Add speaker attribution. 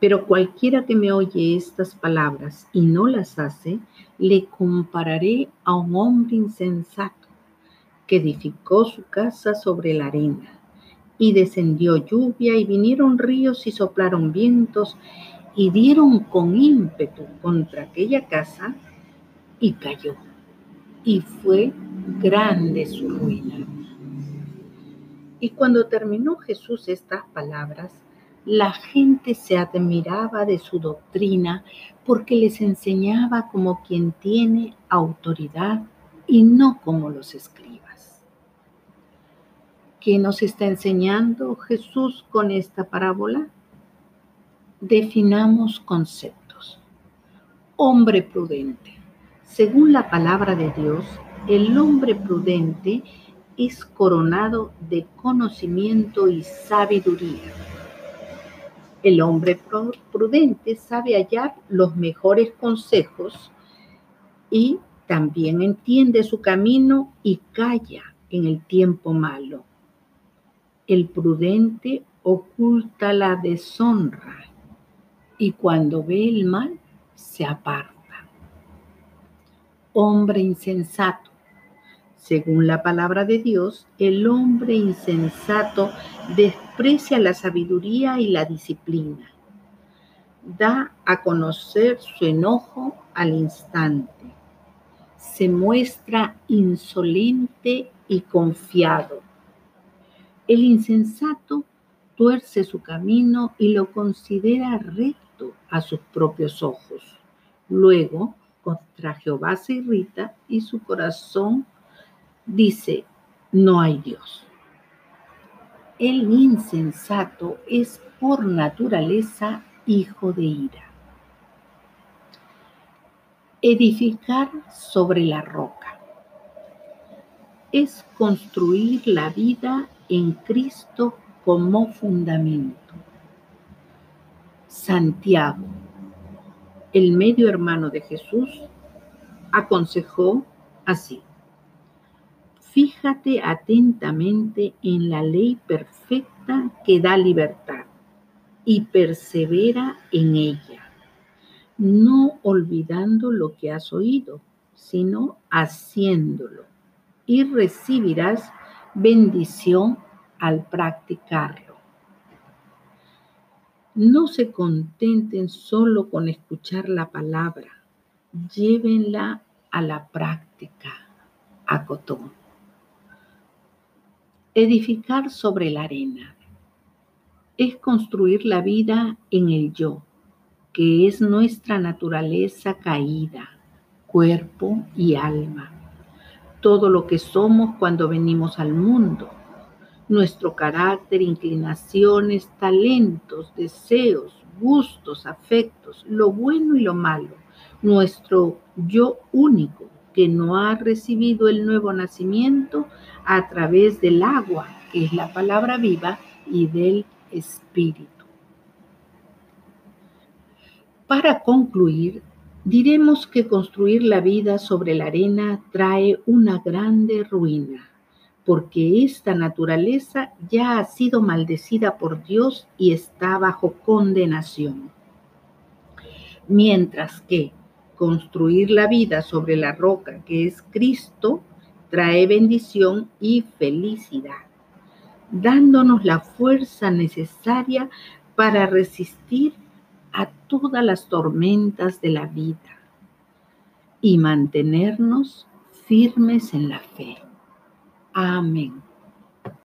Speaker 1: Pero cualquiera que me oye estas palabras y no las hace, le compararé a un hombre insensato que edificó su casa sobre la arena. Y descendió lluvia y vinieron ríos y soplaron vientos y dieron con ímpetu contra aquella casa y cayó. Y fue grande su ruina. Y cuando terminó Jesús estas palabras, la gente se admiraba de su doctrina porque les enseñaba como quien tiene autoridad y no como los escribas. ¿Qué nos está enseñando Jesús con esta parábola? Definamos conceptos. Hombre prudente. Según la palabra de Dios, el hombre prudente es coronado de conocimiento y sabiduría el hombre prudente sabe hallar los mejores consejos y también entiende su camino y calla en el tiempo malo. El prudente oculta la deshonra y cuando ve el mal se aparta. Hombre insensato según la palabra de Dios, el hombre insensato desprecia la sabiduría y la disciplina. Da a conocer su enojo al instante. Se muestra insolente y confiado. El insensato tuerce su camino y lo considera recto a sus propios ojos. Luego, contra Jehová se irrita y su corazón dice, no hay Dios. El insensato es por naturaleza hijo de ira. Edificar sobre la roca es construir la vida en Cristo como fundamento. Santiago, el medio hermano de Jesús, aconsejó así. Fíjate atentamente en la ley perfecta que da libertad y persevera en ella, no olvidando lo que has oído, sino haciéndolo, y recibirás bendición al practicarlo. No se contenten solo con escuchar la palabra, llévenla a la práctica, acotó. Edificar sobre la arena. Es construir la vida en el yo, que es nuestra naturaleza caída, cuerpo y alma. Todo lo que somos cuando venimos al mundo, nuestro carácter, inclinaciones, talentos, deseos, gustos, afectos, lo bueno y lo malo, nuestro yo único que no ha recibido el nuevo nacimiento a través del agua, que es la palabra viva, y del Espíritu. Para concluir, diremos que construir la vida sobre la arena trae una grande ruina, porque esta naturaleza ya ha sido maldecida por Dios y está bajo condenación. Mientras que construir la vida sobre la roca que es Cristo trae bendición y felicidad, dándonos la fuerza necesaria para resistir a todas las tormentas de la vida y mantenernos firmes en la fe. Amén.